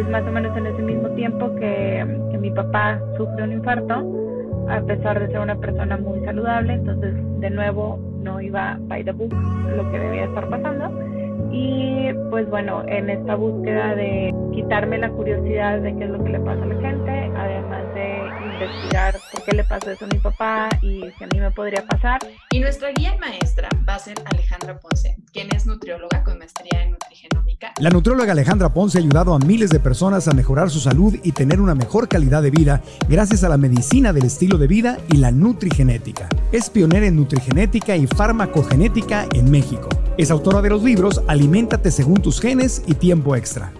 es más o menos en ese mismo tiempo que, que mi papá sufre un infarto, a pesar de ser una persona muy saludable, entonces de nuevo no iba by the book lo que debía estar pasando. Y pues bueno, en esta búsqueda de quitarme la curiosidad de qué es lo que le pasa a la gente, además de investigar por qué le pasó eso a mi papá y si a mí me podría pasar. Y nuestra guía maestra va a ser Alejandra Ponce, quien es nutrióloga con maestría en nutrigenómica. La nutrióloga Alejandra Ponce ha ayudado a miles de personas a mejorar su salud y tener una mejor calidad de vida gracias a la medicina del estilo de vida y la nutrigenética. Es pionera en nutrigenética y farmacogenética en México. Es autora de los libros Aliméntate según tus genes y Tiempo Extra.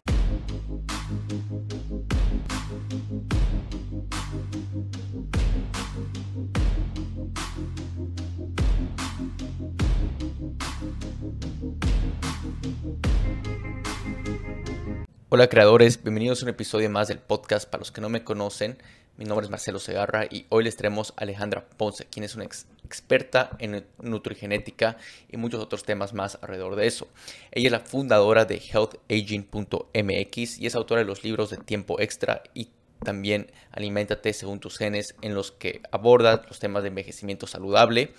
Hola creadores, bienvenidos a un episodio más del podcast. Para los que no me conocen, mi nombre es Marcelo Segarra y hoy les traemos a Alejandra Ponce, quien es una experta en nutrigenética y muchos otros temas más alrededor de eso. Ella es la fundadora de healthaging.mx y es autora de los libros de Tiempo Extra y también Aliméntate según tus genes, en los que aborda los temas de envejecimiento saludable,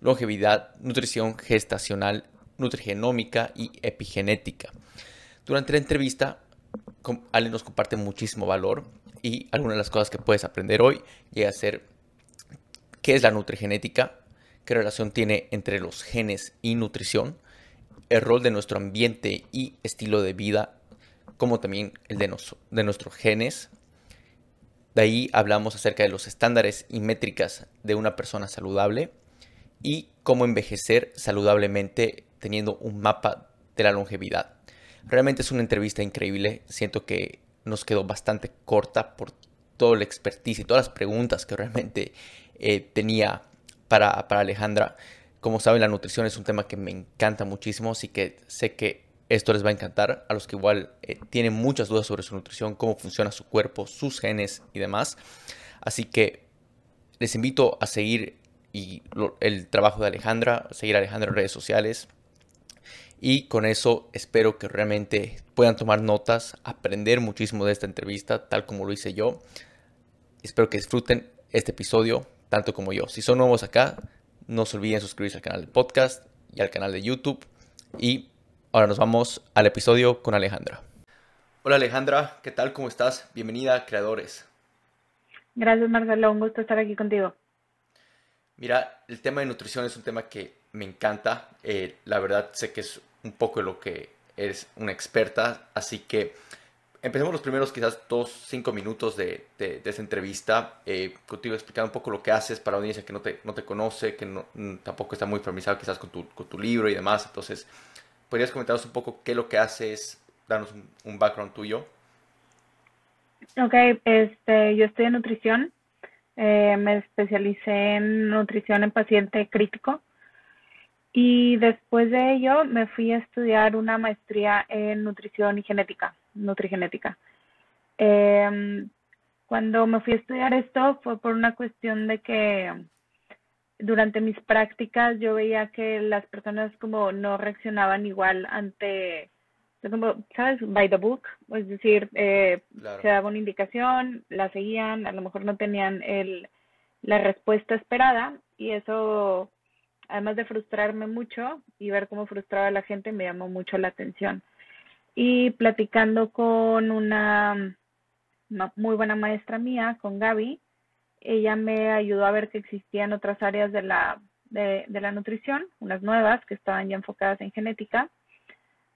longevidad, nutrición gestacional, nutrigenómica y epigenética. Durante la entrevista Ale nos comparte muchísimo valor y algunas de las cosas que puedes aprender hoy llega a qué es la nutrigenética, qué relación tiene entre los genes y nutrición, el rol de nuestro ambiente y estilo de vida, como también el de nuestros genes. De ahí hablamos acerca de los estándares y métricas de una persona saludable y cómo envejecer saludablemente teniendo un mapa de la longevidad. Realmente es una entrevista increíble. Siento que nos quedó bastante corta por todo el expertise y todas las preguntas que realmente eh, tenía para, Alejandra. Como saben, la nutrición es un tema que me encanta muchísimo, así que sé que esto les va a encantar a los que igual eh, tienen muchas dudas sobre su nutrición, cómo funciona su cuerpo, sus genes y demás. Así que les invito a seguir el trabajo de Alejandra, seguir a Alejandra en redes sociales, y con eso espero que realmente puedan tomar notas, aprender muchísimo de esta entrevista, tal como lo hice yo. Espero que disfruten este episodio, tanto como yo. Si son nuevos acá, no se olviden suscribirse al canal de podcast y al canal de YouTube. Y ahora nos vamos al episodio con Alejandra. Hola Alejandra, ¿qué tal? ¿Cómo estás? Bienvenida a Creadores. Gracias Marcelo, un gusto estar aquí contigo. Mira, el tema de nutrición es un tema que me encanta. Eh, la verdad sé que es un poco lo que eres una experta, así que empecemos los primeros quizás dos, cinco minutos de, de, esa entrevista, eh, contigo explicando un poco lo que haces para la audiencia que no te, no te conoce, que no, mm, tampoco está muy familiarizado quizás con tu, con tu libro y demás. Entonces, ¿podrías comentarnos un poco qué es lo que haces, darnos un, background tuyo? Ok, este, yo estoy en nutrición, eh, me especialicé en nutrición en paciente crítico. Y después de ello me fui a estudiar una maestría en nutrición y genética, nutrigenética. Em, cuando me fui a estudiar esto fue por una cuestión de que durante mis prácticas yo veía que las personas como no reaccionaban igual ante, como, ¿sabes? By the book, es decir, eh, se daba una indicación, la seguían, a lo mejor no tenían el, la respuesta esperada y eso además de frustrarme mucho y ver cómo frustraba a la gente, me llamó mucho la atención. Y platicando con una, muy buena maestra mía, con Gaby, ella me ayudó a ver que existían otras áreas de la, de, de la nutrición, unas nuevas que estaban ya enfocadas en genética.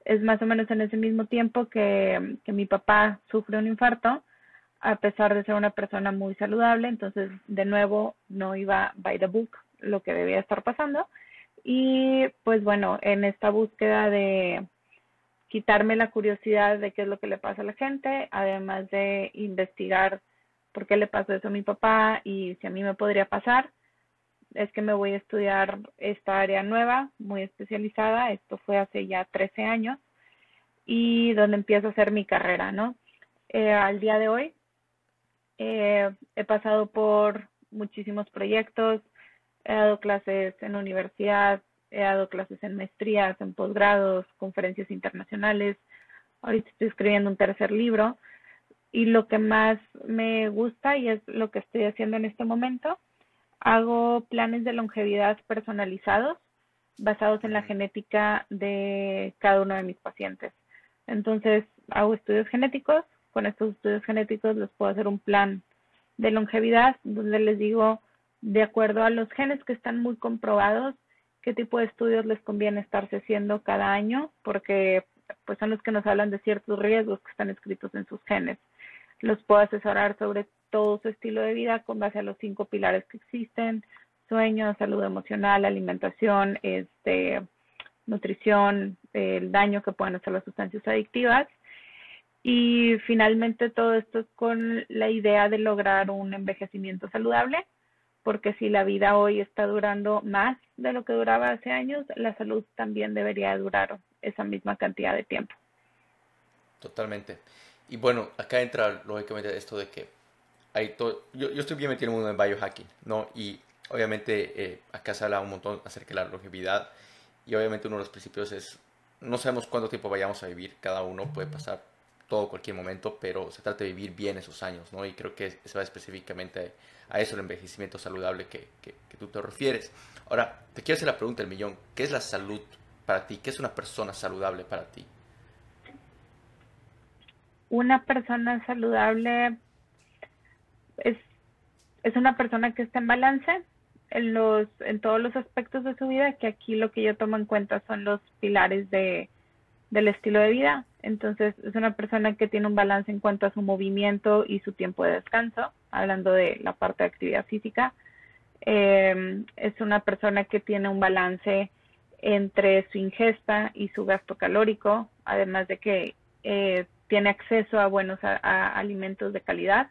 Es más o menos en ese mismo tiempo que, que mi papá sufre un infarto, a pesar de ser una persona muy saludable, entonces de nuevo no iba by the book, lo que debía estar pasando. Y pues bueno, en esta búsqueda de quitarme la curiosidad de qué es lo que le pasa a la gente, además de investigar por qué le pasó eso a mi papá y si a mí me podría pasar, es que me voy a estudiar esta área nueva, muy especializada. Esto fue hace ya 13 años y donde empiezo a hacer mi carrera, ¿no? Eh, al día de hoy eh, he pasado por muchísimos proyectos, He dado clases en universidad, he dado clases en maestrías, en posgrados, conferencias internacionales. Ahorita estoy escribiendo un tercer libro. y lo que más me gusta y es lo que estoy haciendo en este momento, hago planes de longevidad personalizados basados en la genética de cada uno de mis pacientes. Entonces, hago estudios genéticos, con estos estudios genéticos les puedo hacer un plan de longevidad donde les digo, de acuerdo a los genes que están muy comprobados, qué tipo de estudios les conviene estarse haciendo cada año, porque pues son los que nos hablan de ciertos riesgos que están escritos en sus genes. Los puedo asesorar sobre todo su estilo de vida con base a los cinco pilares que existen, sueño, salud emocional, alimentación, este, nutrición, el daño que pueden hacer las sustancias adictivas. Y finalmente todo esto es con la idea de lograr un envejecimiento saludable, porque si la vida hoy está durando más de lo que duraba hace años, la salud también debería durar esa misma cantidad de tiempo. Totalmente. Y bueno, acá entra lógicamente esto de que hay todo, yo, yo estoy bien metido en el mundo de biohacking, ¿no? Y obviamente eh, acá se habla un montón acerca de la longevidad y obviamente uno de los principios es, no sabemos cuánto tiempo vayamos a vivir, cada uno puede pasar todo cualquier momento, pero se trata de vivir bien esos años, ¿no? Y creo que se va específicamente a eso, el envejecimiento saludable que, que, que tú te refieres. Ahora, te quiero hacer la pregunta del millón, ¿qué es la salud para ti? ¿Qué es una persona saludable para ti? Una persona saludable es, es una persona que está en balance en, los, en todos los aspectos de su vida, que aquí lo que yo tomo en cuenta son los pilares de, del estilo de vida. Entonces, es una persona que tiene un balance en cuanto a su movimiento y su tiempo de descanso, hablando de la parte de actividad física. Eh, es una persona que tiene un balance entre su ingesta y su gasto calórico, además de que eh, tiene acceso a buenos alimentos de calidad.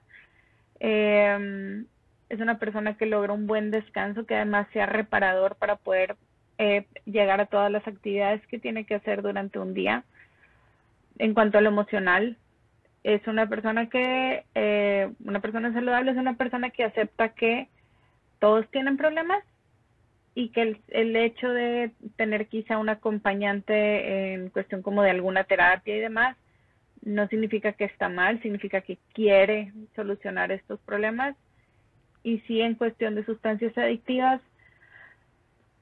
Eh, es una persona que logra un buen descanso, que además sea reparador para poder eh, llegar a todas las actividades que tiene que hacer durante un día. En cuanto a lo emocional, es una persona que, una persona saludable es una persona que acepta que todos tienen problemas y que el, el, hecho de tener quizá un acompañante en cuestión como de alguna terapia y demás, no significa que está mal, significa que quiere solucionar estos problemas. Y si en cuestión de sustancias adictivas,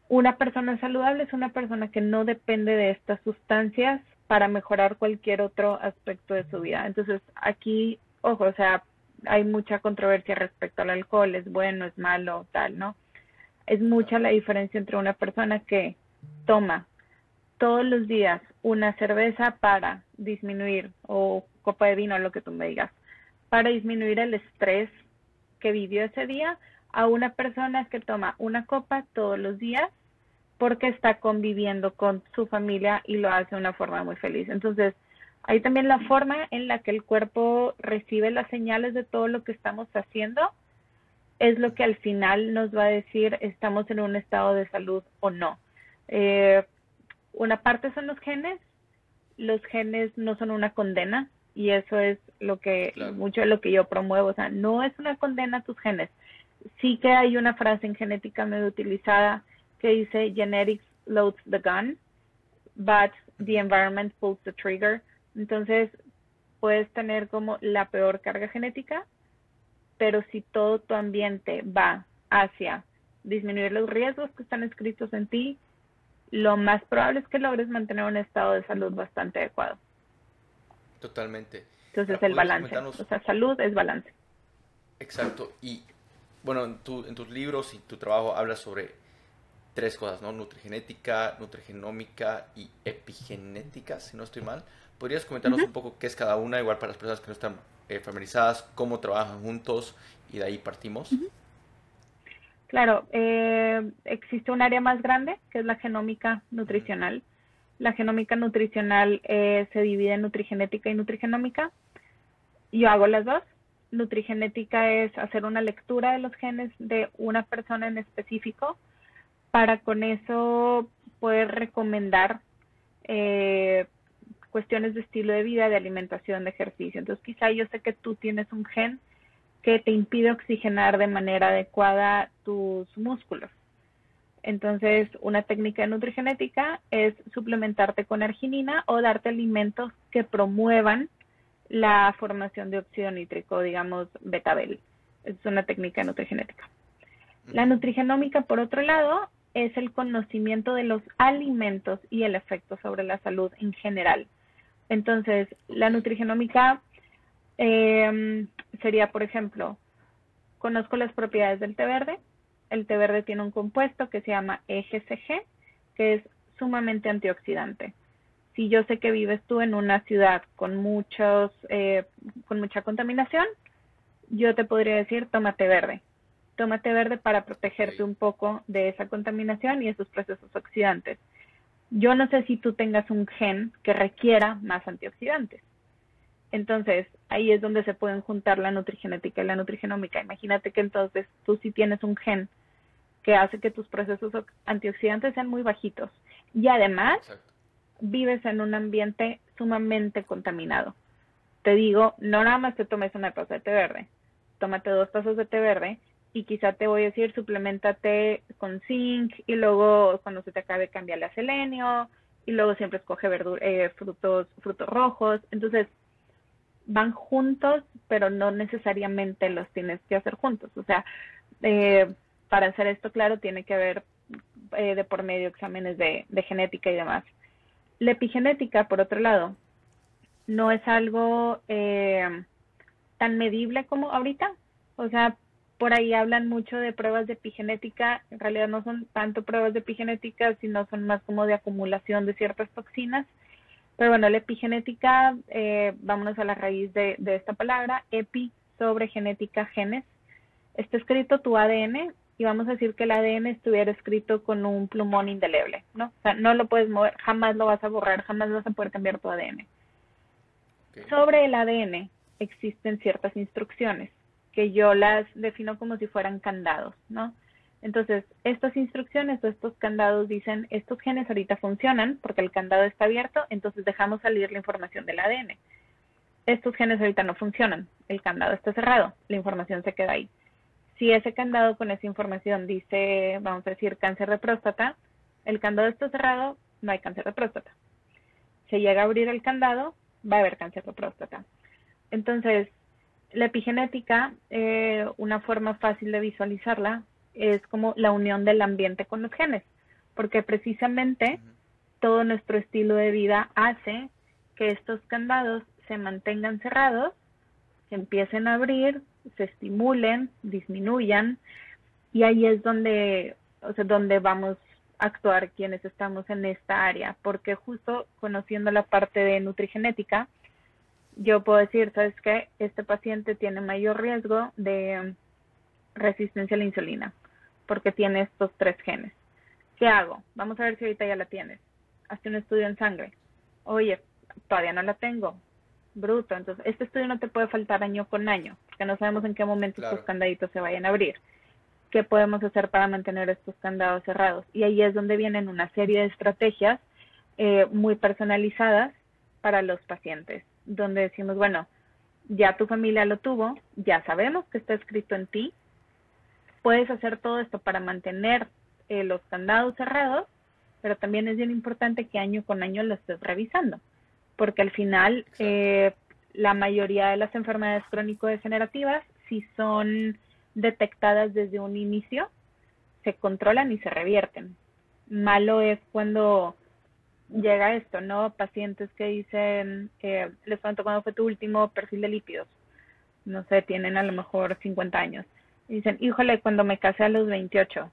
una persona saludable es una persona que no depende de estas sustancias para mejorar cualquier otro aspecto de su vida. Entonces, aquí, ojo, o sea, hay mucha controversia respecto al alcohol, es bueno, es malo, tal, ¿no? Es mucha la diferencia entre una persona que toma todos los días una cerveza para disminuir, o copa de vino, lo que tú me digas, para disminuir el estrés que vivió ese día, a una persona que toma una copa todos los días porque está conviviendo con su familia y lo hace de una forma muy feliz. Entonces, hay también la forma en la que el cuerpo recibe las señales de todo lo que estamos haciendo es lo que al final nos va a decir estamos en un estado de salud o no. Eh, una parte son los genes, los genes no son una condena y eso es lo que mucho de lo que yo promuevo, o sea, no es una condena a tus genes. Sí que hay una frase en genética medio utilizada que dice genetics loads the gun, but the environment pulls the trigger. Entonces, puedes tener como la peor carga genética, pero si todo tu ambiente va hacia disminuir los riesgos que están escritos en ti, lo más probable es que logres mantener un estado de salud bastante adecuado. Totalmente. Entonces el balance, o sea, salud es balance. Exacto. Y bueno, en, tu, en tus libros y tu trabajo hablas sobre tres cosas, ¿no? Nutrigenética, nutrigenómica y epigenética, si no estoy mal. ¿Podrías comentarnos un poco qué es cada una, igual para las personas que no están eh, familiarizadas, cómo trabajan juntos y de ahí partimos? Claro, eh, existe un área más grande que es la genómica nutricional. La genómica nutricional eh, se divide en nutrigenética y nutrigenómica. Yo hago las dos. Nutrigenética es hacer una lectura de los genes de una persona en específico para con eso poder recomendar eh, cuestiones de estilo de vida, de alimentación, de ejercicio. Entonces quizá yo sé que tú tienes un gen que te impide oxigenar de manera adecuada tus músculos. Entonces, una técnica de nutrigenética es suplementarte con arginina o darte alimentos que promuevan la formación de óxido nítrico, digamos, betabel. Es una técnica nutrigenética. La nutrigenómica, por otro lado, es el conocimiento de los alimentos y el efecto sobre la salud en general. Entonces, la nutrigenómica em, sería, por ejemplo, conozco las propiedades del té verde. El té verde tiene un compuesto que se llama EGCG, que es sumamente antioxidante. Si yo sé que vives tú en una ciudad con muchos, eh, con mucha contaminación, yo te podría decir, tómate verde. Tómate verde para protegerte un poco de esa contaminación y esos procesos oxidantes. Yo no sé si tú tengas un gen que requiera más antioxidantes. Entonces, ahí es donde se pueden juntar la nutrigenética y la nutrigenómica. Imagínate que entonces tú sí tienes un gen que hace que tus procesos antioxidantes sean muy bajitos. Y además, vives en un ambiente sumamente contaminado. Te digo, no nada más te tomes una taza de té verde, tómate dos tazas de té verde y quizá te voy a decir, suplementate con zinc y luego cuando se te acabe cambiarle a selenio y luego siempre escoge eh, frutos, frutos rojos. Entonces, van juntos, pero no necesariamente los tienes que hacer juntos. O sea, eh, para hacer esto claro, tiene que haber eh, de por medio exámenes de, de genética y demás. La epigenética, por otro lado, no es algo eh, tan medible como ahorita. O sea, por ahí hablan mucho de pruebas de epigenética. En realidad no son tanto pruebas de epigenética, sino son más como de acumulación de ciertas toxinas. Pero bueno, la epigenética, eh, vámonos a la raíz de, de esta palabra, epi sobre genética, genes. Está escrito tu ADN y vamos a decir que el ADN estuviera escrito con un plumón indeleble, ¿no? O sea, no lo puedes mover, jamás lo vas a borrar, jamás vas a poder cambiar tu ADN. Sobre el ADN existen ciertas instrucciones que yo las defino como si fueran candados, ¿no? Entonces, estas instrucciones o estos candados dicen, estos genes ahorita funcionan porque el candado está abierto, entonces dejamos salir la información del ADN. Estos genes ahorita no funcionan, el candado está cerrado, la información se queda ahí si ese candado con esa información dice, vamos a decir, cáncer de próstata, el candado está cerrado, no hay cáncer de próstata. Si llega a abrir el candado, va a haber cáncer de próstata. Entonces, la epigenética, eh, una forma fácil de visualizarla, es como la unión del ambiente con los genes, porque precisamente todo nuestro estilo de vida hace que estos candados se mantengan cerrados, se empiecen a abrir, se estimulen, disminuyan, y ahí es donde, o sea, donde vamos a actuar quienes estamos en esta área, porque justo conociendo la parte de nutrigenética, yo puedo decir, ¿sabes qué? Este paciente tiene mayor riesgo de resistencia a la insulina, porque tiene estos tres genes. ¿Qué hago? Vamos a ver si ahorita ya la tienes. Hazte un estudio en sangre. Oye, todavía no la tengo bruto. Entonces, este estudio no te puede faltar año con año, porque no sabemos en qué momento estos candaditos se vayan a abrir. ¿Qué podemos hacer para mantener estos candados cerrados? Y ahí es donde vienen una serie de estrategias eh, muy personalizadas para los pacientes, donde decimos, bueno, ya tu familia lo tuvo, ya sabemos que está escrito en ti, puedes hacer todo esto para mantener eh, los candados cerrados, pero también es bien importante que año con año lo estés revisando porque al final eh, la mayoría de las enfermedades crónico-degenerativas, si son detectadas desde un inicio, se controlan y se revierten. Malo es cuando llega esto, ¿no? Pacientes que dicen, eh, les pregunto cuándo fue tu último perfil de lípidos. No sé, tienen a lo mejor 50 años. Y dicen, híjole, cuando me casé a los 28.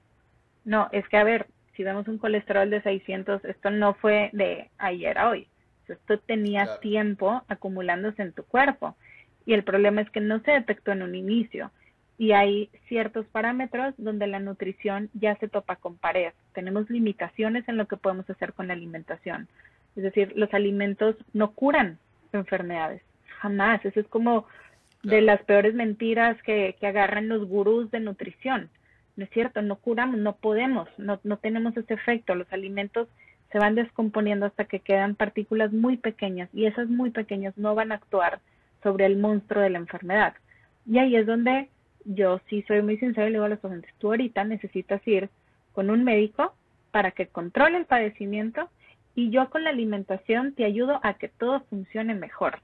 No, es que a ver, si vemos un colesterol de 600, esto no fue de ayer a hoy. Esto tenía tiempo acumulándose en tu cuerpo y el problema es que no se detectó en un inicio y hay ciertos parámetros donde la nutrición ya se topa con pared. Tenemos limitaciones en lo que podemos hacer con la alimentación. Es decir, los alimentos no curan enfermedades, jamás. Eso es como de las peores mentiras que, que agarran los gurús de nutrición. No es cierto, no curamos, no podemos, no, no tenemos ese efecto. Los alimentos se van descomponiendo hasta que quedan partículas muy pequeñas y esas muy pequeñas no van a actuar sobre el monstruo de la enfermedad. Y ahí es donde yo sí soy muy sincera y le digo a los pacientes, tú ahorita necesitas ir con un médico para que controle el padecimiento y yo con la alimentación te ayudo a que todo funcione mejor.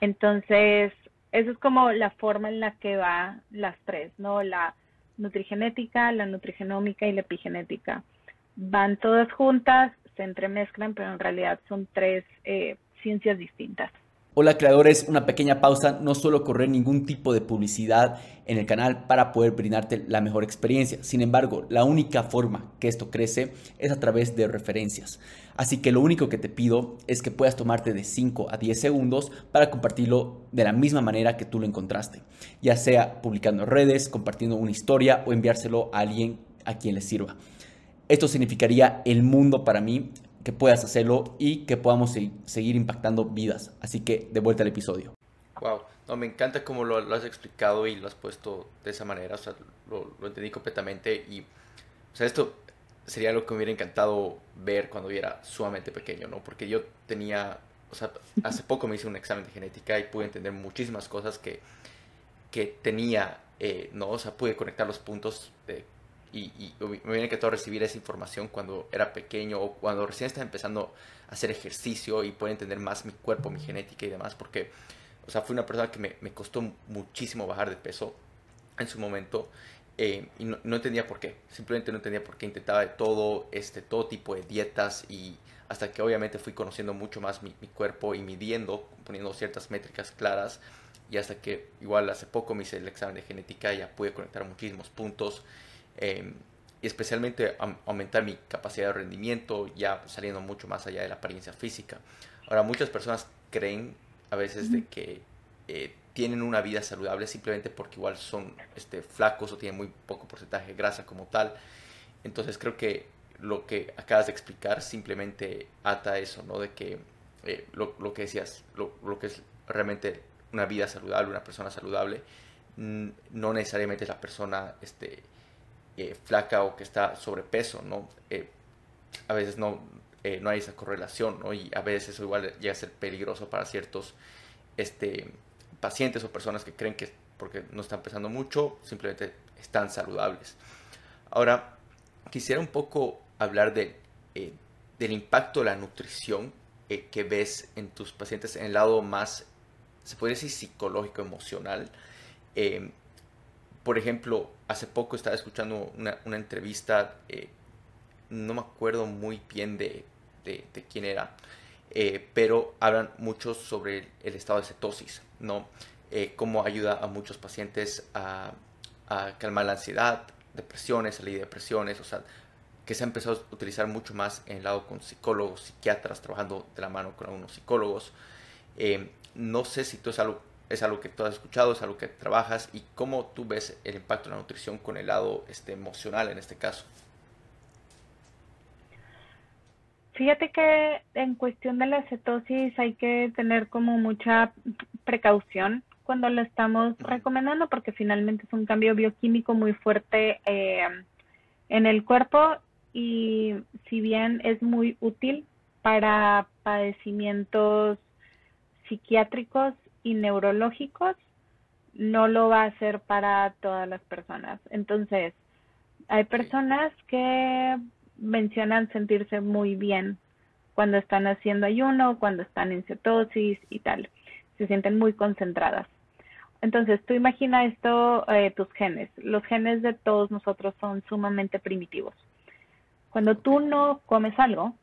Entonces, eso es como la forma en la que va las tres, ¿no? La nutrigenética, la nutrigenómica y la epigenética. Van todas juntas, se entremezclan, pero en realidad son tres eh, ciencias distintas. Hola creadores, una pequeña pausa, no suelo correr ningún tipo de publicidad en el canal para poder brindarte la mejor experiencia. Sin embargo, la única forma que esto crece es a través de referencias. Así que lo único que te pido es que puedas tomarte de 5 a 10 segundos para compartirlo de la misma manera que tú lo encontraste, ya sea publicando redes, compartiendo una historia o enviárselo a alguien a quien le sirva. Esto significaría el mundo para mí que puedas hacerlo y que podamos seguir impactando vidas. Así que de vuelta al episodio. Wow, no, me encanta cómo lo, has explicado y lo has puesto de esa manera, o sea, lo, entendí completamente y, o sea, esto sería lo que me hubiera encantado ver cuando era sumamente pequeño, ¿no? Porque yo tenía, o sea, hace poco me hice un examen de genética y pude entender muchísimas cosas que, que tenía, eh, ¿no? O sea, pude conectar los puntos de y, y, me que todo recibir esa información cuando era pequeño o cuando recién estaba empezando a hacer ejercicio y poder entender más mi cuerpo, mi genética y demás, porque, o sea, fui una persona que me, me costó muchísimo bajar de peso en su momento eh, y no, entendía por qué, simplemente no entendía por qué intentaba de todo, este, todo tipo de dietas y hasta que obviamente fui conociendo mucho más mi, mi cuerpo y midiendo, poniendo ciertas métricas claras y hasta que igual hace poco me hice el examen de genética y ya pude conectar muchísimos puntos Em, y especialmente aumentar mi capacidad de rendimiento, ya saliendo mucho más allá de la apariencia física. Ahora, muchas personas creen a veces de que eh, tienen una vida saludable simplemente porque igual son este, flacos o tienen muy poco porcentaje de grasa como tal. Entonces creo que lo que acabas de explicar simplemente ata eso, ¿no? De que eh, lo, lo, que decías, lo, lo, que es realmente una vida saludable, una persona saludable, no necesariamente es la persona este, eh, flaca o que está sobrepeso, ¿no? Eh, a veces no, eh, no hay esa correlación, ¿no? Y a veces eso igual llega a ser peligroso para ciertos este, pacientes o personas que creen que porque no están pesando mucho, simplemente están saludables. Ahora, quisiera un poco hablar de, del impacto de la nutrición que ves en tus pacientes en el lado más, se puede decir, psicológico, emocional por ejemplo, hace poco estaba escuchando una, entrevista, eh, no me acuerdo muy bien de, quién era, eh, pero hablan mucho sobre el, estado de cetosis, ¿no? Eh, cómo ayuda a muchos pacientes a, calmar la ansiedad, depresiones, salir de depresiones, o sea, que se ha empezado a utilizar mucho más en el lado con psicólogos, psiquiatras, trabajando de la mano con algunos psicólogos. no sé si tú es algo es algo que tú has escuchado, es algo que trabajas y cómo tú ves el impacto de la nutrición con el lado este, emocional en este caso. Fíjate que en cuestión de la cetosis hay que tener como mucha precaución cuando lo estamos recomendando porque finalmente es un cambio bioquímico muy fuerte eh, en el cuerpo y si bien es muy útil para padecimientos psiquiátricos y neurológicos, no lo va a hacer para todas las personas. Entonces, hay personas que mencionan sentirse muy bien cuando están haciendo ayuno, cuando están en cetosis y tal. Se sienten muy concentradas. Entonces, tú imagina esto, eh, tus genes. Los genes de todos nosotros son sumamente primitivos. Cuando tú no comes algo,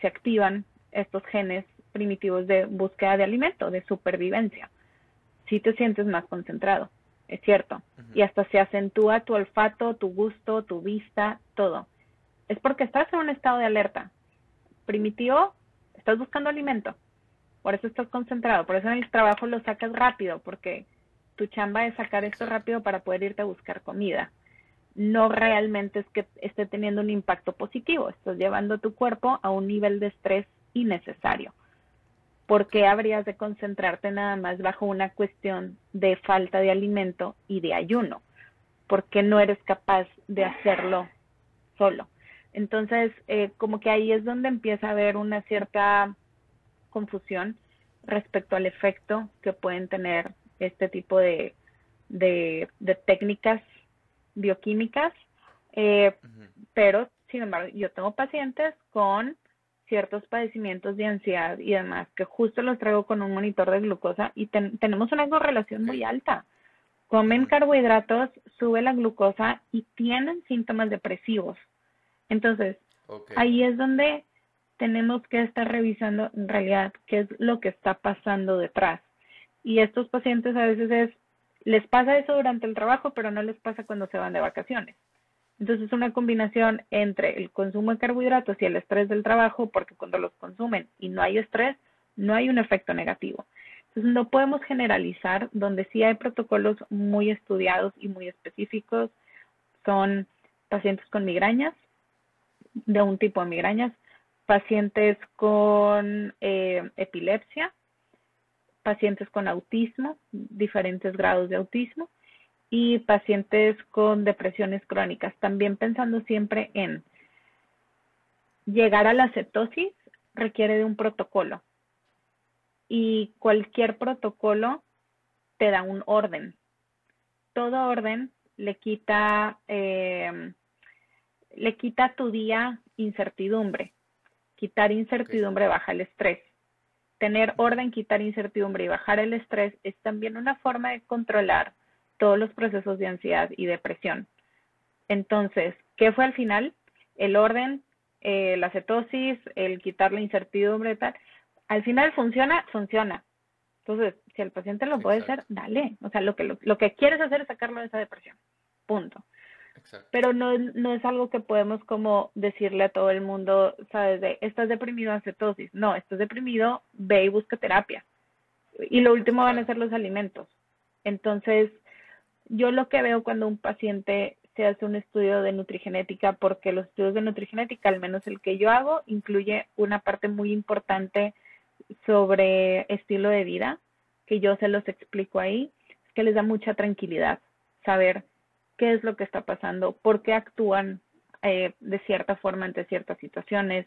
se activan estos genes primitivos de búsqueda de alimento, de supervivencia. Si te sientes más concentrado, es cierto. Y hasta se acentúa tu olfato, tu gusto, tu vista, todo. Es porque estás en un estado de alerta. Primitivo, estás buscando alimento. Por eso estás concentrado. Por eso en el trabajo lo sacas rápido, porque tu chamba es sacar esto rápido para poder irte a buscar comida. No realmente es que esté teniendo un impacto positivo. Estás llevando tu cuerpo a un nivel de estrés innecesario. ¿Por qué habrías de concentrarte nada más bajo una cuestión de falta de alimento y de ayuno? ¿Por qué no eres capaz de hacerlo solo? Entonces, eh, como que ahí es donde empieza a haber una cierta confusión respecto al efecto que pueden tener este tipo de, de, técnicas bioquímicas, eh, pero sin embargo, yo tengo pacientes con ciertos padecimientos de ansiedad y demás, que justo los traigo con un monitor de glucosa y tenemos una correlación muy alta. Comen carbohidratos, sube la glucosa y tienen síntomas depresivos. Entonces, ahí es donde tenemos que estar revisando en realidad qué es lo que está pasando detrás. Y estos pacientes a veces es, les pasa eso durante el trabajo, pero no les pasa cuando se van de vacaciones. Entonces es una combinación entre el consumo de carbohidratos y el estrés del trabajo, porque cuando los consumen y no hay estrés, no hay un efecto negativo. Entonces no podemos generalizar, donde sí hay protocolos muy estudiados y muy específicos, son pacientes con migrañas, de un tipo de migrañas, pacientes con eh, epilepsia, pacientes con autismo, diferentes grados de autismo, y pacientes con depresiones crónicas, también pensando siempre en llegar a la cetosis requiere de un protocolo y cualquier protocolo te da un orden. Todo orden le quita, eh, le quita a tu día incertidumbre. Quitar incertidumbre baja el estrés. Tener orden, quitar incertidumbre y bajar el estrés es también una forma de controlar todos los procesos de ansiedad y depresión. Entonces, ¿qué fue al final? El orden, eh, la cetosis, el quitar la incertidumbre, tal. Al final funciona, funciona. Entonces, si el paciente lo puede hacer, dale. O sea, lo que, lo, que quieres hacer es sacarlo de esa depresión. Punto. Pero no, no es algo que podemos como decirle a todo el mundo, sabes, de, estás deprimido, en cetosis. No, estás deprimido, ve y busca terapia. Y lo último van a ser los alimentos. Entonces, yo lo que veo cuando un paciente se hace un estudio de nutrigenética, porque los estudios de nutrigenética, al menos el que yo hago, incluye una parte muy importante sobre estilo de vida, que yo se los explico ahí, que les da mucha tranquilidad saber qué es lo que está pasando, por qué actúan eh, de cierta forma ante ciertas situaciones,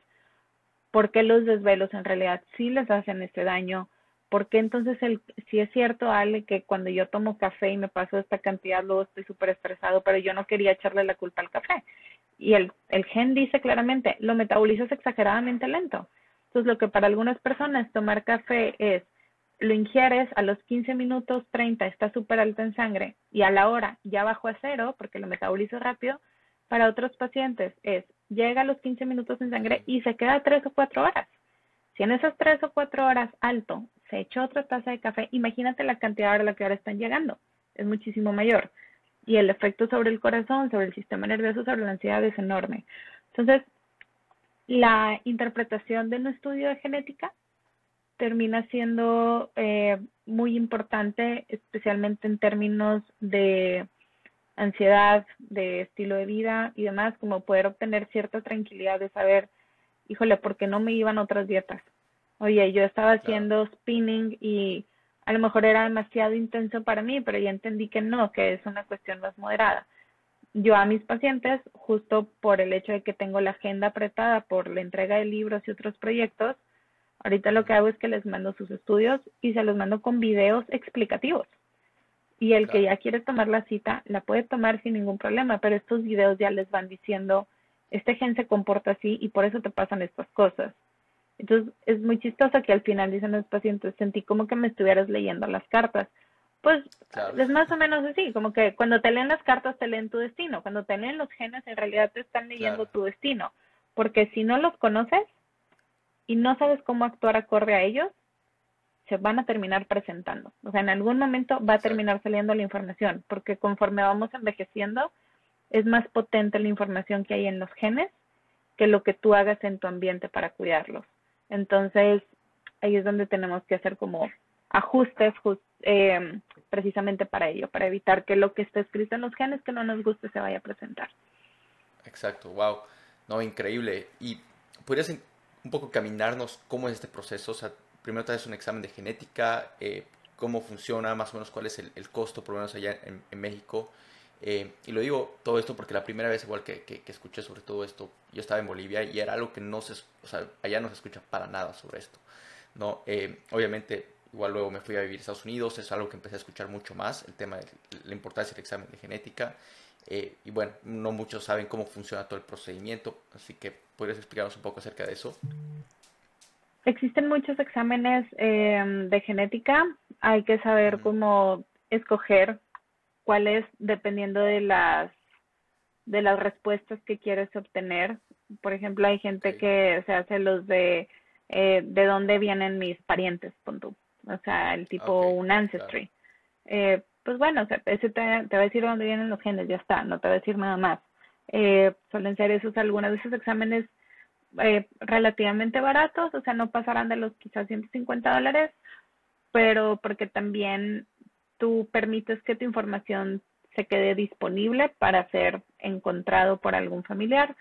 por qué los desvelos en realidad sí les hacen este daño, porque entonces el, si es cierto, Ale, que cuando yo tomo café y me paso esta cantidad, luego estoy súper estresado, pero yo no quería echarle la culpa al café. Y el, el gen dice claramente, lo metabolizas exageradamente lento. Entonces, lo que para algunas personas tomar café es, lo ingieres a los 15 minutos 30, está súper alto en sangre, y a la hora ya bajó a cero, porque lo metabolizo rápido. Para otros pacientes es, llega a los 15 minutos en sangre y se queda 3 o 4 horas. Si en esas 3 o 4 horas alto se echó otra taza de café, imagínate la cantidad a la que ahora están llegando. Es muchísimo mayor. Y el efecto sobre el corazón, sobre el sistema nervioso, sobre la ansiedad es enorme. Entonces, la interpretación de un estudio de genética termina siendo eh, muy importante, especialmente en términos de ansiedad, de estilo de vida y demás, como poder obtener cierta tranquilidad de saber, híjole, ¿por qué no me iban otras dietas? Oye, yo estaba haciendo spinning y a lo mejor era demasiado intenso para mí, pero ya entendí que no, que es una cuestión más moderada. Yo a mis pacientes, justo por el hecho de que tengo la agenda apretada por la entrega de libros y otros proyectos, ahorita lo que hago es que les mando sus estudios y se los mando con videos explicativos. Y el que ya quiere tomar la cita, la puede tomar sin ningún problema, pero estos videos ya les van diciendo, este gen se comporta así y por eso te pasan estas cosas entonces es muy chistoso que al final dicen los pacientes, sentí como que me estuvieras leyendo las cartas. Pues es más o menos así, como que cuando te leen las cartas te leen tu destino, cuando te leen los genes en realidad te están leyendo tu destino, porque si no los conoces y no sabes cómo actuar acorde a ellos, se van a terminar presentando. O sea, en algún momento va a terminar saliendo la información, porque conforme vamos envejeciendo, es más potente la información que hay en los genes que lo que tú hagas en tu ambiente para cuidarlos. Entonces, ahí es donde tenemos que hacer como ajustes eh, precisamente para ello, para evitar que lo que está escrito en los genes que no nos guste se vaya a presentar. Exacto, wow. No, increíble. Y podrías un poco caminarnos cómo es este proceso. O sea, primero te haces un examen de genética, eh, cómo funciona, más o menos cuál es el, costo, por lo menos allá en México. Eh, y lo digo todo esto porque la primera vez igual que, que, escuché sobre todo esto, yo estaba en Bolivia y era algo que no se, o sea, allá no se escucha para nada sobre esto. ¿no? Eh, obviamente igual luego me fui a vivir a Estados Unidos, es algo que empecé a escuchar mucho más, el tema de la importancia del examen de genética. Eh, y bueno, no muchos saben cómo funciona todo el procedimiento, así que podrías explicarnos un poco acerca de eso. Existen muchos exámenes de genética, hay que saber cómo escoger cuál es dependiendo de las de las respuestas que quieres obtener. Por ejemplo, hay gente que se hace los de eh, de dónde vienen mis parientes, punto. O sea, el tipo un ancestry. Eh, pues bueno, o sea, ese te, va a decir dónde vienen los genes, ya está, no te va a decir nada más. Eh, suelen ser esos algunos de esos exámenes eh, relativamente baratos, o sea, no pasarán de los quizás 150 dólares, pero porque también tú permites que tu información se quede disponible para ser encontrado por algún familiar.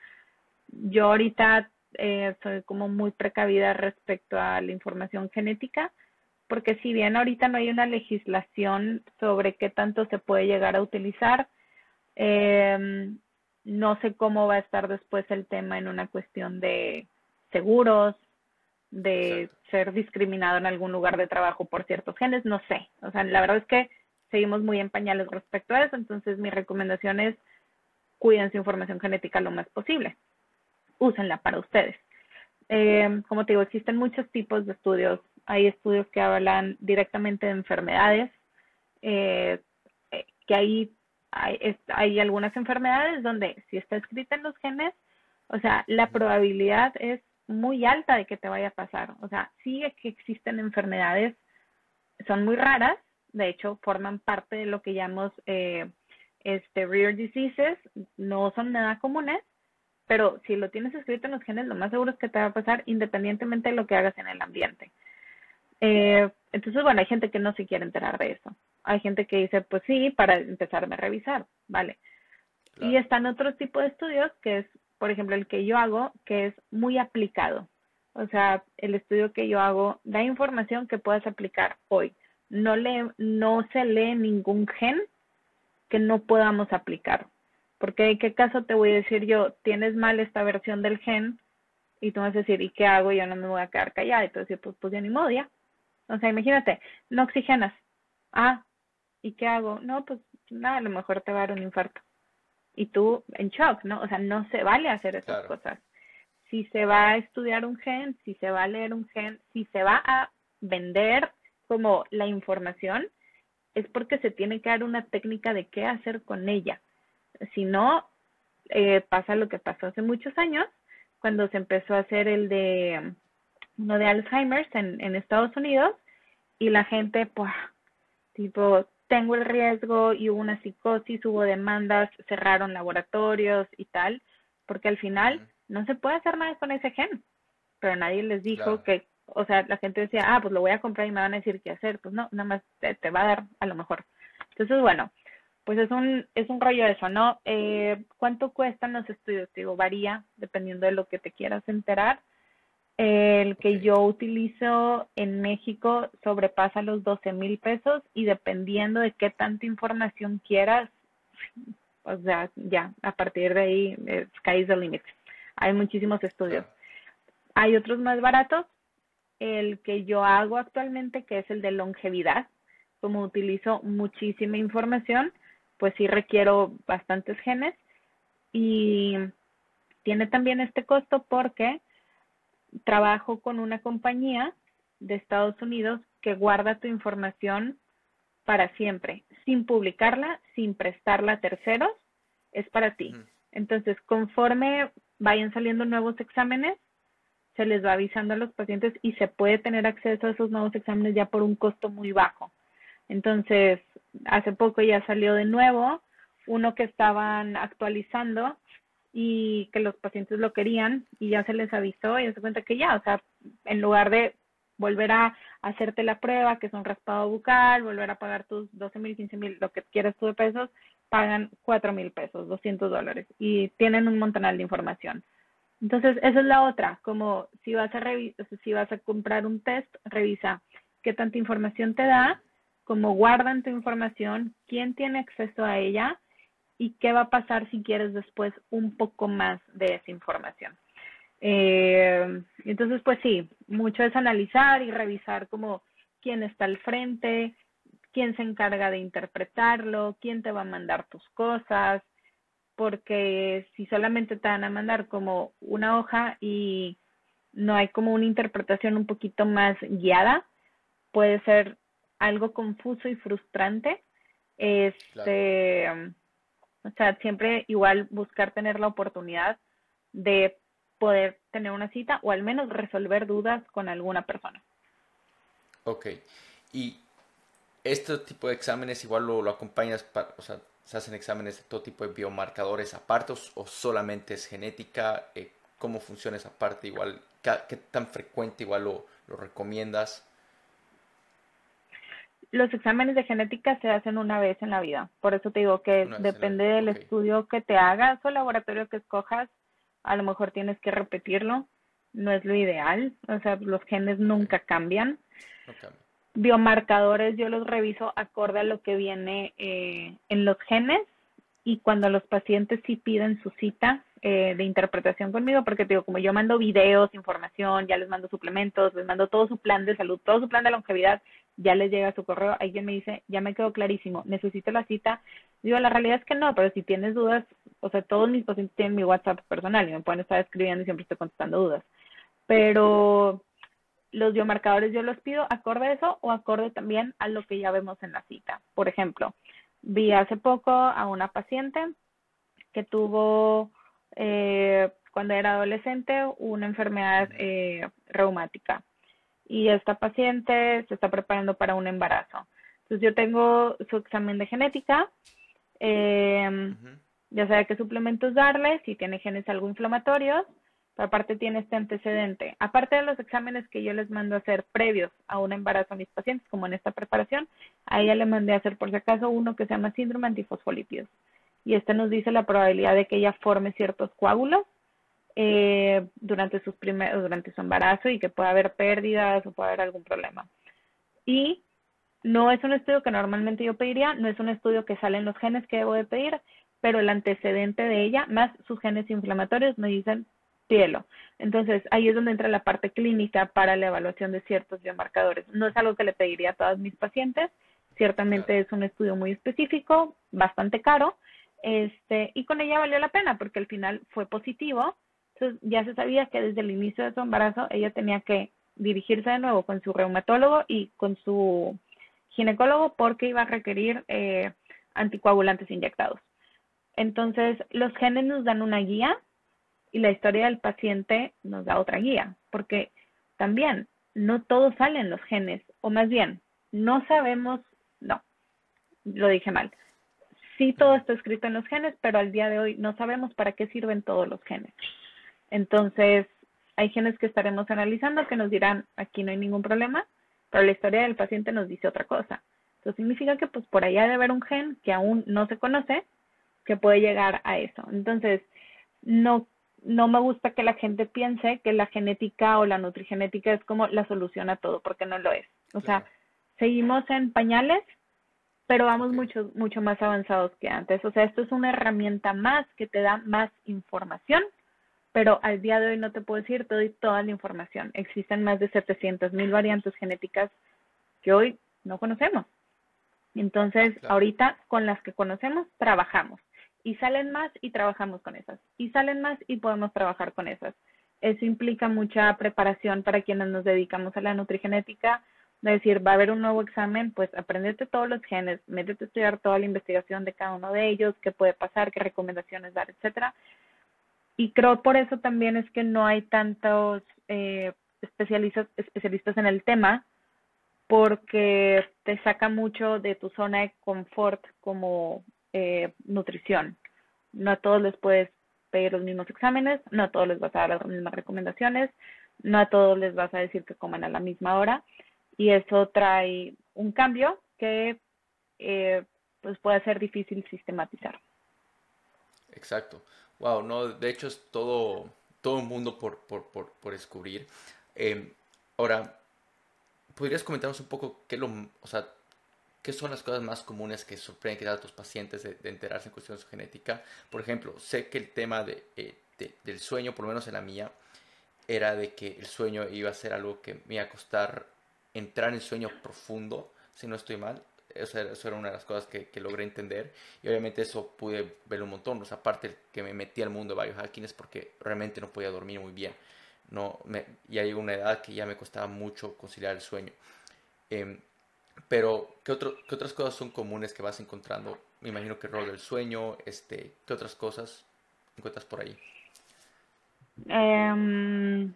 Yo ahorita eh, soy como muy precavida respecto a la información genética, porque si bien ahorita no hay una legislación sobre qué tanto se puede llegar a utilizar, eh, no sé cómo va a estar después el tema en una cuestión de seguros, de ser discriminado en algún lugar de trabajo por ciertos genes, no sé. O sea, la verdad es que seguimos muy en pañales respecto a eso, entonces mi recomendación es cuiden su información genética lo más posible. Úsenla para ustedes. Eh, como te digo, existen muchos tipos de estudios. Hay estudios que hablan directamente de enfermedades, eh, que ahí hay, hay algunas enfermedades donde si está escrita en los genes, o sea, la probabilidad es muy alta de que te vaya a pasar. O sea, sí que existen enfermedades, son muy raras, de hecho, forman parte de lo que llamamos eh, este, rare diseases, no son nada comunes, pero si lo tienes escrito en los genes, lo más seguro es que te va a pasar independientemente de lo que hagas en el ambiente. Eh, entonces, bueno, hay gente que no se quiere enterar de eso. Hay gente que dice, pues sí, para empezarme a revisar, ¿vale? Y están otros tipos de estudios, que es, por ejemplo, el que yo hago, que es muy aplicado. O sea, el estudio que yo hago da información que puedas aplicar hoy. No, le, no se lee ningún gen que no podamos aplicar. Porque en qué caso te voy a decir yo, tienes mal esta versión del gen, y tú vas a decir, ¿y qué hago? Yo no me voy a quedar callada. Y tú decir, pues, pues ya ni modo, ya. O sea, imagínate, no oxigenas. Ah, ¿y qué hago? No, pues nada, a lo mejor te va a dar un infarto. Y tú en shock, ¿no? O sea, no se vale hacer esas cosas. Si se va a estudiar un gen, si se va a leer un gen, si se va a vender como la información, es porque se tiene que dar una técnica de qué hacer con ella. Si no, eh, pasa lo que pasó hace muchos años, cuando se empezó a hacer el de uno de Alzheimer's en, en Estados Unidos, y la gente, pues, tipo, tengo el riesgo y hubo una psicosis, hubo demandas, cerraron laboratorios y tal, porque al final no se puede hacer nada con ese gen, pero nadie les dijo que, o sea, la gente decía, ah, pues lo voy a comprar y me van a decir qué hacer, pues no, nada más te, va a dar a lo mejor. Entonces, bueno, pues es un, es un rollo eso, ¿no? Eh, ¿Cuánto cuestan los estudios? Digo, varía dependiendo de lo que te quieras enterar. El que yo utilizo en México sobrepasa los 12 mil pesos y dependiendo de qué tanta información quieras, o sea, ya, a partir de ahí, eh, sky is the limit. Hay muchísimos estudios. Hay otros más baratos. El que yo hago actualmente, que es el de longevidad, como utilizo muchísima información, pues sí requiero bastantes genes y tiene también este costo porque trabajo con una compañía de Estados Unidos que guarda tu información para siempre, sin publicarla, sin prestarla a terceros, es para ti. Entonces, conforme vayan saliendo nuevos exámenes, se les va avisando a los pacientes y se puede tener acceso a esos nuevos exámenes ya por un costo muy bajo. Entonces, hace poco ya salió de nuevo uno que estaban actualizando y que los pacientes lo querían y ya se les avisó y se cuenta que ya, o sea, en lugar de volver a hacerte la prueba, que es un raspado bucal, volver a pagar tus 12 mil, 15 mil, lo que quieras tú de pesos, pagan 4 mil pesos, 200 dólares y tienen un montonal de información. Entonces, esa es la otra, como si vas a si vas a comprar un test, revisa qué tanta información te da, cómo guardan tu información, quién tiene acceso a ella y qué va a pasar si quieres después un poco más de esa información. Eh, entonces, pues sí, mucho es analizar y revisar como quién está al frente, quién se encarga de interpretarlo, quién te va a mandar tus cosas, porque si solamente te van a mandar como una hoja y no hay como una interpretación un poquito más guiada, puede ser algo confuso y frustrante. Este, o sea, siempre igual buscar tener la oportunidad de poder tener una cita o al menos resolver dudas con alguna persona. Ok. Y este tipo de exámenes igual lo, acompañas, para, o sea, se hacen exámenes de todo tipo de biomarcadores apartos o solamente es genética, eh, cómo funciona esa parte, igual, qué, tan frecuente igual lo, lo, recomiendas. Los exámenes de genética se hacen una vez en la vida, por eso te digo que depende del estudio que te hagas o laboratorio que escojas, a lo mejor tienes que repetirlo, no es lo ideal, o sea, los genes nunca cambian. Biomarcadores yo los reviso acorde a lo que viene eh, en los genes y cuando los pacientes sí piden su cita eh, de interpretación conmigo, porque digo, como yo mando videos, información, ya les mando suplementos, les mando todo su plan de salud, todo su plan de longevidad, ya les llega su correo, alguien me dice, ya me quedó clarísimo, necesito la cita. Digo, la realidad es que no, pero si tienes dudas, o sea, todos mis pacientes tienen mi WhatsApp personal y me pueden estar escribiendo y siempre estoy contestando dudas. Pero los biomarcadores yo los pido acorde a eso o acorde también a lo que ya vemos en la cita. Por ejemplo, vi hace poco a una paciente que tuvo eh, cuando era adolescente una enfermedad eh, reumática y esta paciente se está preparando para un embarazo. Entonces yo tengo su examen de genética, eh, ya sabe qué suplementos darle, si tiene genes algo inflamatorios aparte tiene este antecedente. Aparte de los exámenes que yo les mando a hacer previos a un embarazo a mis pacientes, como en esta preparación, a ella le mandé a hacer por si acaso uno que se llama síndrome antifosfolípidos. Y este nos dice la probabilidad de que ella forme ciertos coágulos eh, durante, sus primeros, durante su embarazo y que pueda haber pérdidas o pueda haber algún problema. Y no es un estudio que normalmente yo pediría, no es un estudio que salen los genes que debo de pedir, pero el antecedente de ella, más sus genes inflamatorios, me dicen cielo. Entonces, ahí es donde entra la parte clínica para la evaluación de ciertos biomarcadores. No es algo que le pediría a todas mis pacientes, ciertamente es un estudio muy específico, bastante caro, este, y con ella valió la pena porque al final fue positivo. Entonces, ya se sabía que desde el inicio de su embarazo ella tenía que dirigirse de nuevo con su reumatólogo y con su ginecólogo porque iba a requerir eh, anticoagulantes inyectados. Entonces, los genes nos dan una guía y la historia del paciente nos da otra guía, porque también no todos salen los genes, o más bien, no sabemos, no, lo dije mal. Sí, todo está escrito en los genes, pero al día de hoy no sabemos para qué sirven todos los genes. Entonces, hay genes que estaremos analizando que nos dirán, aquí no hay ningún problema, pero la historia del paciente nos dice otra cosa. Eso significa que pues por allá debe haber un gen que aún no se conoce que puede llegar a eso. Entonces, no no me gusta que la gente piense que la genética o la nutrigenética es como la solución a todo, porque no lo es. O sea, seguimos en pañales, pero vamos mucho, mucho más avanzados que antes. O sea, esto es una herramienta más que te da más información, pero al día de hoy no te puedo decir, te doy toda la información. Existen más de 700 mil variantes genéticas que hoy no conocemos. Entonces, ahorita con las que conocemos, trabajamos y salen más y trabajamos con esas. Y salen más y podemos trabajar con esas. Eso implica mucha preparación para quienes nos dedicamos a la nutrigenética. Es decir, va a haber un nuevo examen, pues aprendete todos los genes, métete a estudiar toda la investigación de cada uno de ellos, qué puede pasar, qué recomendaciones dar, etcétera. Y creo por eso también es que no hay tantos eh, especialistas, en el tema, porque te saca mucho de tu zona de confort como eh, nutrición. No a todos les puedes pedir los mismos exámenes, no a todos les vas a dar las mismas recomendaciones, no a todos les vas a decir que coman a la misma hora y eso trae un cambio que eh, pues puede ser difícil sistematizar. Exacto. Wow, no, de hecho es todo, todo un mundo por, por, por, por descubrir. Eh, ahora, ¿podrías comentarnos un poco qué lo, o sea, ¿Qué son las cosas más comunes que sorprenden que a tus pacientes de, enterarse en cuestión de su genética? Por ejemplo, sé que el tema eh, de, del sueño, por lo menos en la mía, era de que el sueño iba a ser algo que me iba a costar entrar en sueño profundo, si no estoy mal. Eso era, eso era una de las cosas que, que, logré entender. Y obviamente eso pude ver un montón. O sea, aparte que me metí al mundo de biohacking es porque realmente no podía dormir muy bien. No, me, ya llegó una edad que ya me costaba mucho conciliar el sueño. Eh, pero, ¿qué, otro, ¿qué otras cosas son comunes que vas encontrando? Me imagino que el rol del sueño, este, ¿qué otras cosas encuentras por ahí? Eh,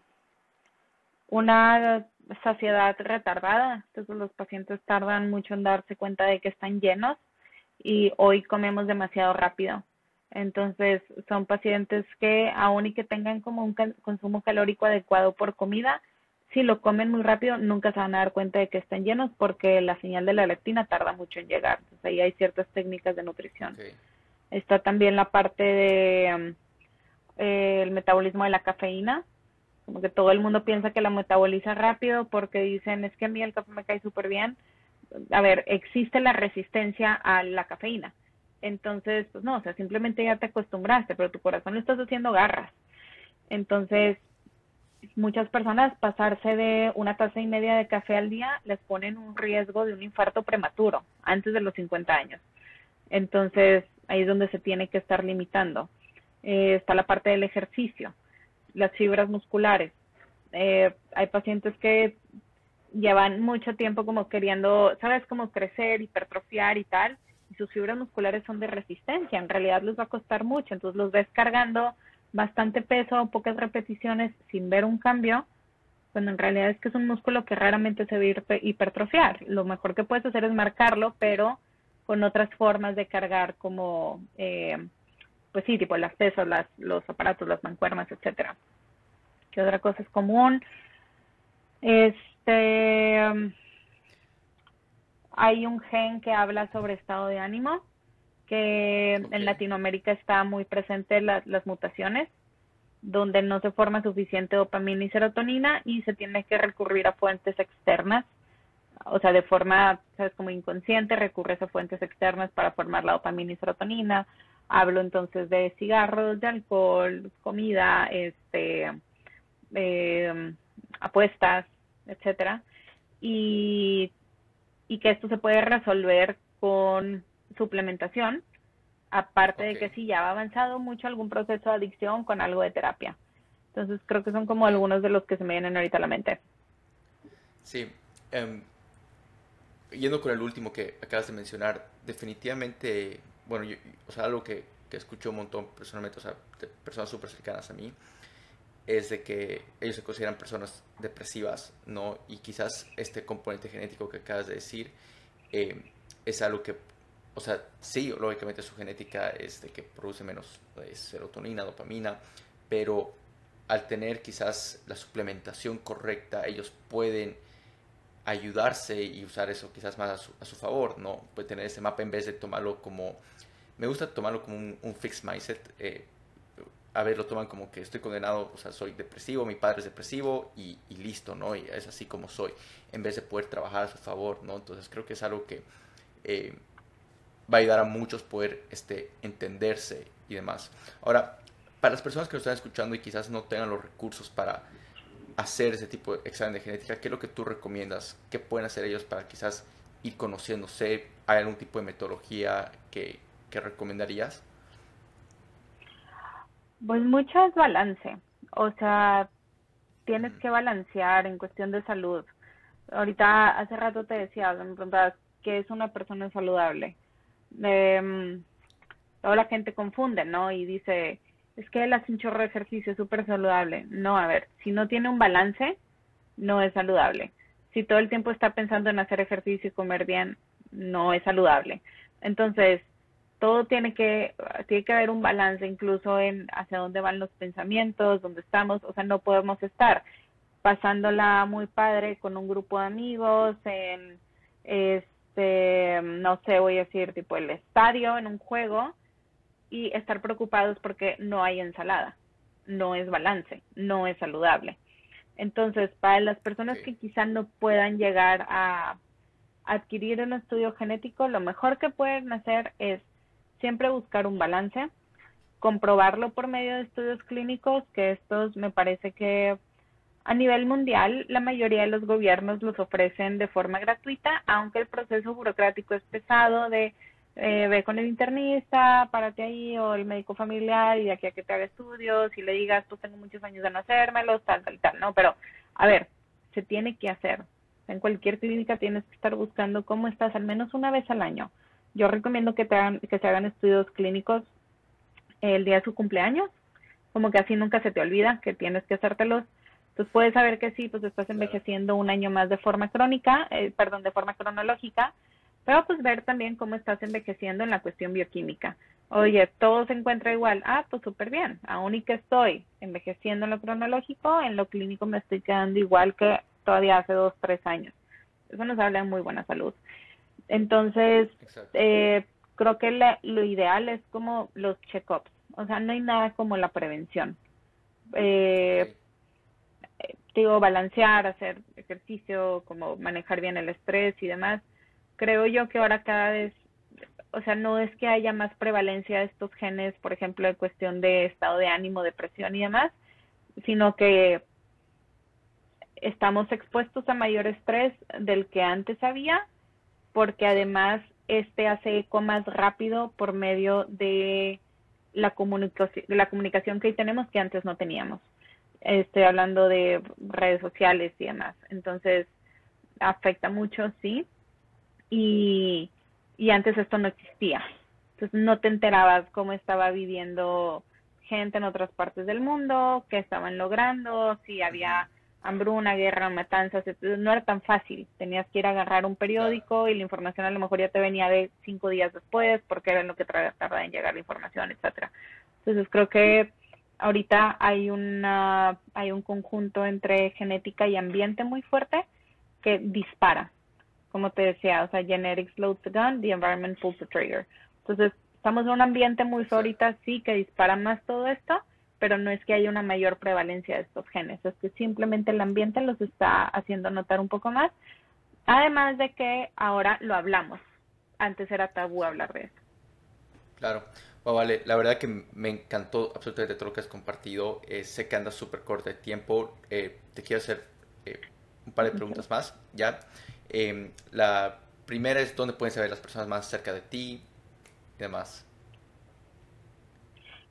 una saciedad retardada. Entonces los pacientes tardan mucho en darse cuenta de que están llenos y hoy comemos demasiado rápido. Entonces son pacientes que aun y que tengan como un consumo calórico adecuado por comida, si lo comen muy rápido nunca se van a dar cuenta de que están llenos porque la señal de la leptina tarda mucho en llegar. Entonces ahí hay ciertas técnicas de nutrición. Okay. Está también la parte de um, eh, el metabolismo de la cafeína como que todo el mundo piensa que la metaboliza rápido porque dicen es que a mí el café me cae súper bien. A ver, existe la resistencia a la cafeína. Entonces, pues no, o sea, simplemente ya te acostumbraste, pero tu corazón lo estás haciendo garras. Entonces, muchas personas pasarse de una taza y media de café al día les ponen un riesgo de un infarto prematuro antes de los 50 años. Entonces, ahí es donde se tiene que estar limitando. Eh, está la parte del ejercicio las fibras musculares. Eh, hay pacientes que llevan mucho tiempo como queriendo, ¿sabes? Como crecer, hipertrofiar y tal, y sus fibras musculares son de resistencia. En realidad les va a costar mucho, entonces los ves cargando bastante peso, pocas repeticiones sin ver un cambio, cuando en realidad es que es un músculo que raramente se ve hipertrofiar. Lo mejor que puedes hacer es marcarlo, pero con otras formas de cargar como eh, pues sí, tipo las pesas, las, los aparatos, las mancuernas, etcétera. ¿Qué otra cosa es común? Este hay un gen que habla sobre estado de ánimo, que en Latinoamérica está muy presente las, las mutaciones, donde no se forma suficiente dopamina y serotonina y se tiene que recurrir a fuentes externas, o sea, de forma, sabes, como inconsciente, recurres a fuentes externas para formar la dopamina y serotonina, Hablo entonces de cigarros, de alcohol, comida, este, eh, apuestas, etcétera, y, y que esto se puede resolver con suplementación, aparte de que si ya ha avanzado mucho algún proceso de adicción con algo de terapia. Entonces creo que son como algunos de los que se me vienen ahorita a la mente. Sí. Um, yendo con el último que acabas de mencionar, definitivamente bueno, yo, o sea, algo que, que escucho un montón personalmente, o sea, de personas súper cercanas a mí, es de que ellos se consideran personas depresivas, ¿no? Y quizás este componente genético que acabas de decir eh, es algo que, o sea, sí, lógicamente su genética es de que produce menos serotonina, dopamina, pero al tener quizás la suplementación correcta, ellos pueden ayudarse y usar eso quizás más a su, a su favor, ¿no? Puede tener ese mapa en vez de tomarlo como me gusta tomarlo como un, fixed mindset. Eh, a ver, lo toman como que estoy condenado, o sea, soy depresivo, mi padre es depresivo y, listo, ¿no? Y es así como soy, en vez de poder trabajar a su favor, ¿no? Entonces creo que es algo que eh, va a ayudar a muchos poder este, entenderse y demás. Ahora, para las personas que nos están escuchando y quizás no tengan los recursos para hacer ese tipo de examen de genética, ¿qué es lo que tú recomiendas? ¿Qué pueden hacer ellos para quizás ir conociéndose? ¿Hay algún tipo de metodología que, que recomendarías? Pues mucho es balance. O sea, tienes que balancear en cuestión de salud. Ahorita, hace rato te decía, me preguntabas, ¿qué es una persona saludable? Eh, toda la gente confunde, ¿no? Y dice, es que él hace un chorro de ejercicio, súper saludable. No, a ver, si no tiene un balance, no es saludable. Si todo el tiempo está pensando en hacer ejercicio y comer bien, no es saludable. Entonces, todo tiene que, tiene que haber un balance incluso en hacia dónde van los pensamientos, dónde estamos, o sea, no podemos estar pasándola muy padre con un grupo de amigos, en este, no sé, voy a decir, tipo el estadio, en un juego, y estar preocupados porque no hay ensalada, no es balance, no es saludable. Entonces, para las personas que quizá no puedan llegar a adquirir un estudio genético, lo mejor que pueden hacer es siempre buscar un balance, comprobarlo por medio de estudios clínicos, que estos me parece que A nivel mundial, la mayoría de los gobiernos los ofrecen de forma gratuita, aunque el proceso burocrático es pesado de eh, ve con el internista, párate ahí, o el médico familiar, y de aquí a que te haga estudios, y le digas, pues tengo muchos años de no hacérmelos, tal, tal, tal, ¿no? Pero, a ver, se tiene que hacer. En cualquier clínica tienes que estar buscando cómo estás al menos una vez al año. Yo recomiendo que, te hagan, que se hagan estudios clínicos el día de su cumpleaños, como que así nunca se te olvida que tienes que hacértelos entonces puedes saber que sí, pues estás envejeciendo un año más de forma crónica, eh, perdón, de forma cronológica, pero pues ver también cómo estás envejeciendo en la cuestión bioquímica. Oye, todo se encuentra igual. Ah, pues súper bien. Aún y que estoy envejeciendo en lo cronológico, en lo clínico me estoy quedando igual que todavía hace dos, tres años. Eso nos habla de muy buena salud. Entonces, eh, creo que lo ideal es como los check-ups. O sea, no hay nada como la prevención. Eh, digo, balancear, hacer ejercicio, como manejar bien el estrés y demás. Creo yo que ahora cada vez, o sea, no es que haya más prevalencia de estos genes, por ejemplo, de cuestión de estado de ánimo, depresión y demás, sino que estamos expuestos a mayor estrés del que antes había, porque además este hace eco más rápido por medio de la comunicación, la comunicación que tenemos que antes no teníamos estoy hablando de redes sociales y demás. Entonces, afecta mucho, sí. Y, y antes esto no existía. Entonces, no te enterabas cómo estaba viviendo gente en otras partes del mundo, qué estaban logrando, si había hambruna, guerra, matanzas, no era tan fácil. Tenías que ir a agarrar un periódico y la información a lo mejor ya te venía de cinco días después porque era lo que tardaba en llegar la información, etcétera. Entonces creo que ahorita hay una hay un conjunto entre genética y ambiente muy fuerte que dispara como te decía o sea genetics loads the gun the environment pulls the trigger. Entonces estamos en un ambiente muy ahorita sí que dispara más todo esto pero no es que haya una mayor prevalencia de estos genes. Es que simplemente el ambiente los está haciendo notar un poco más. Además de que ahora lo hablamos. Antes era tabú hablar de eso. Claro. Vale, la verdad que me encantó absolutamente todo lo que has compartido. Eh, sé que andas súper corto de tiempo. Eh, te quiero hacer eh, un par de preguntas más, ¿ya? Em, la primera es dónde pueden saber las personas más cerca de ti y demás.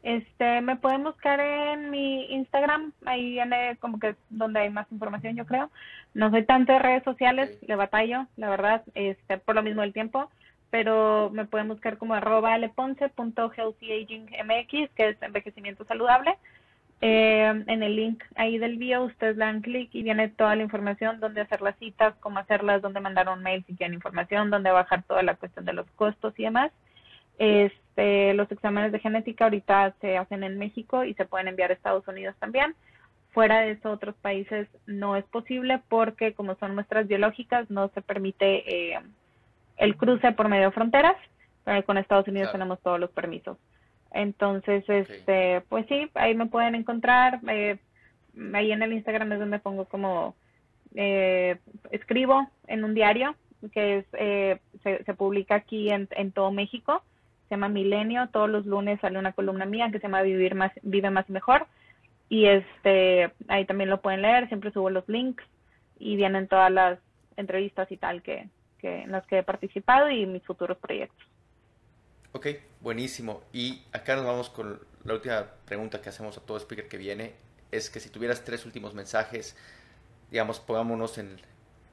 Este, me pueden buscar en mi Instagram, ahí viene como que donde hay más información, yo creo. No soy tanto de redes sociales, le batallo, la verdad, este, por lo mismo del tiempo pero me pueden buscar como arroba mx que es envejecimiento saludable. Eh, en el link ahí del bio ustedes le dan clic y viene toda la información, dónde hacer las citas, cómo hacerlas, dónde mandar un mail si quieren información, dónde bajar toda la cuestión de los costos y demás. Este, los exámenes de genética ahorita se hacen en México y se pueden enviar a Estados Unidos también. Fuera de eso, otros países no es posible porque como son muestras biológicas no se permite eh, el cruce por medio de fronteras, pero con Estados Unidos tenemos todos los permisos. Entonces, este, pues sí, ahí me pueden encontrar. Eh, ahí en el Instagram es donde pongo como eh, escribo en un diario que es eh, se, publica aquí en, en todo México. Se llama Milenio. Todos los lunes sale una columna mía que se llama Vivir más, vive más y mejor. Y este, ahí también lo pueden leer. Siempre subo los links y vienen todas las entrevistas y tal que, que, en las que he participado y mis futuros proyectos. Ok, buenísimo. Y acá nos vamos con la última pregunta que hacemos a todo speaker que viene. Es que si tuvieras tres últimos mensajes, digamos, pongámonos en,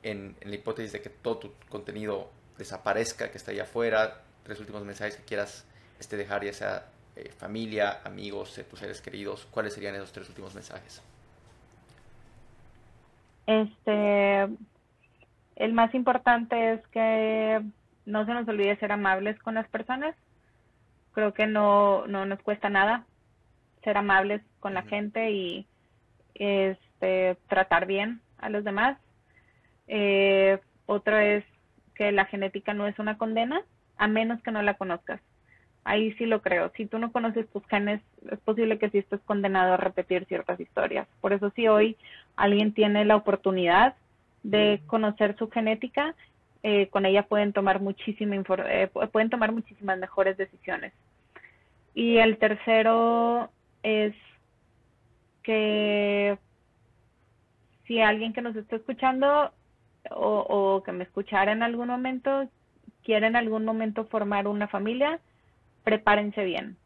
en, la hipótesis de que todo tu contenido desaparezca, que está allá afuera, tres últimos mensajes que quieras este, dejar, ya sea eh, familia, amigos, eh, tus seres queridos, ¿cuáles serían esos tres últimos mensajes? Este, el más importante es que no se nos olvide ser amables con las personas. Creo que no, no nos cuesta nada ser amables con la gente y este, tratar bien a los demás. Eh, otro es que la genética no es una condena, a menos que no la conozcas. Ahí sí lo creo. Si tú no conoces tus genes, es posible que sí estés condenado a repetir ciertas historias. Por eso si hoy alguien tiene la oportunidad de conocer su genética, eh, con ella pueden tomar muchísima eh, pueden tomar muchísimas mejores decisiones. Y el tercero es que si alguien que nos está escuchando o, que me escuchara en algún momento quiere en algún momento formar una familia, prepárense bien.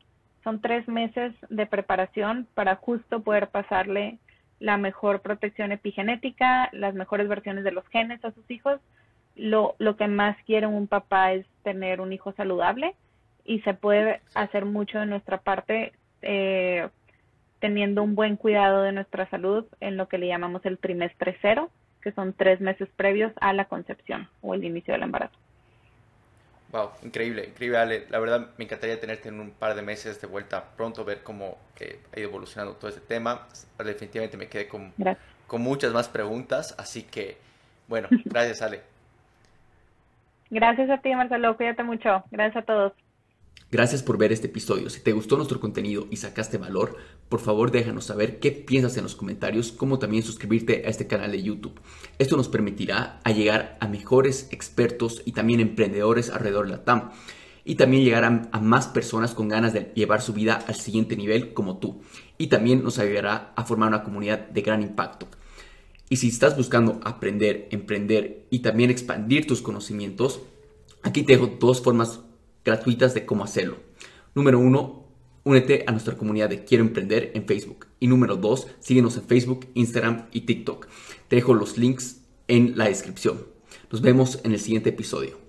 Son tres meses de preparación para justo poder pasarle la mejor protección epigenética, las mejores versiones de los genes a sus hijos. Lo, lo que más quiere un papá es tener un hijo saludable y se puede hacer mucho de nuestra parte eh, teniendo un buen cuidado de nuestra salud en lo que le llamamos el trimestre cero, que son tres meses previos a la concepción o el inicio del embarazo. Wow, increíble, increíble Ale. La verdad me encantaría tenerte en un par de meses de vuelta pronto, ver cómo eh, ha ido evolucionando todo este tema. Definitivamente me quedé con, con muchas más preguntas, así que bueno, gracias Ale. Gracias a ti Marcelo, cuídate mucho. Gracias a todos. Gracias por ver este episodio. Si te gustó nuestro contenido y sacaste valor, por favor déjanos saber qué piensas en los comentarios, como también suscribirte a este canal de YouTube. Esto nos permitirá llegar a mejores expertos y también emprendedores alrededor de la TAM. Y también llegar a, a más personas con ganas de llevar su vida al siguiente nivel como tú. Y también nos ayudará a formar una comunidad de gran impacto. Y si estás buscando aprender, emprender y también expandir tus conocimientos, aquí te dejo dos formas gratuitas de cómo hacerlo. Número uno, únete a nuestra comunidad de Quiero Emprender en Facebook. Y número dos, síguenos en Facebook, Instagram y TikTok. Te dejo los links en la descripción. Nos vemos en el siguiente episodio.